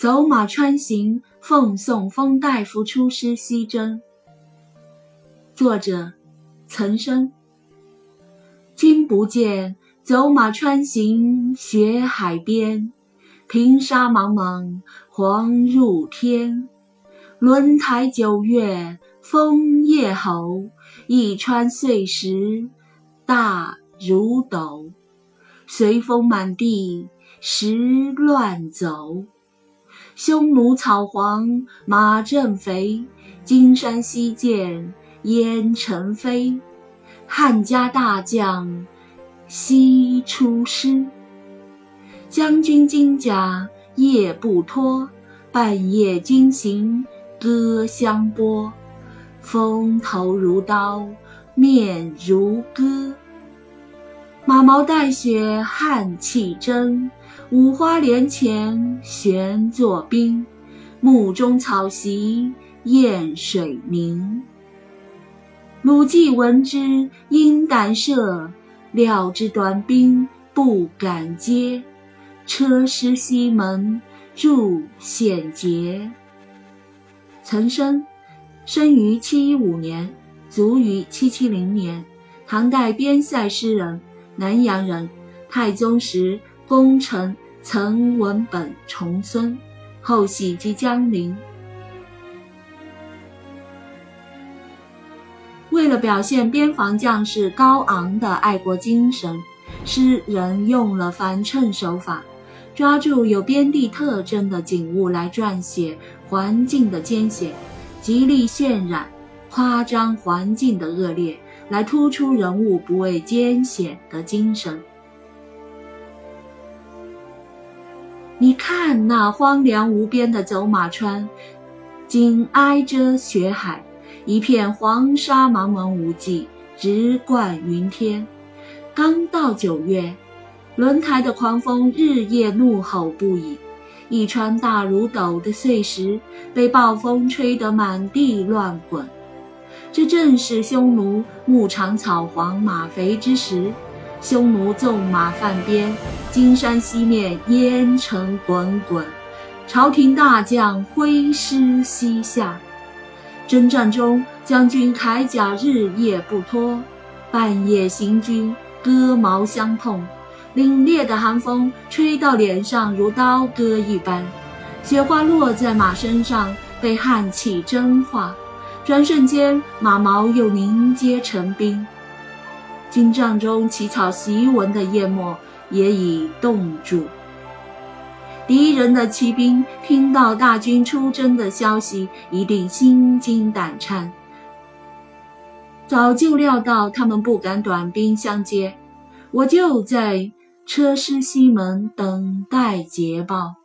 走马川行，奉送封大夫出师西征。作者：岑参。君不见，走马川行雪海边，平沙茫茫黄入天。轮台九月风夜吼，一川碎石大如斗。随风满地石乱走。匈奴草黄马正肥，金山西见烟尘飞。汉家大将西出师，将军金甲夜不脱，半夜惊醒歌相拨。风头如刀，面如割。马毛带雪汗气蒸。五花帘前悬坐冰，幕中草席燕水凝。鲁季闻之应胆慑，料知短兵不敢接，车师西门入险劫。岑参，生于七一五年，卒于七七零年，唐代边塞诗人，南阳人。太宗时。功臣曾文本重孙，后徙居江陵。为了表现边防将士高昂的爱国精神，诗人用了反衬手法，抓住有边地特征的景物来撰写环境的艰险，极力渲染、夸张环境的恶劣，来突出人物不畏艰险的精神。你看那荒凉无边的走马川，紧挨着雪海，一片黄沙茫茫无际，直贯云天。刚到九月，轮台的狂风日夜怒吼不已，一川大如斗的碎石被暴风吹得满地乱滚。这正是匈奴牧场草黄马肥之时。匈奴纵马犯边，金山西面烟尘滚滚，朝廷大将挥师西下。征战中，将军铠甲日夜不脱，半夜行军，戈矛相碰，凛冽的寒风吹到脸上如刀割一般，雪花落在马身上，被汗气蒸化，转瞬间马毛又凝结成冰。军帐中起草檄文的叶默也已冻住。敌人的骑兵听到大军出征的消息，一定心惊胆颤。早就料到他们不敢短兵相接，我就在车师西门等待捷报。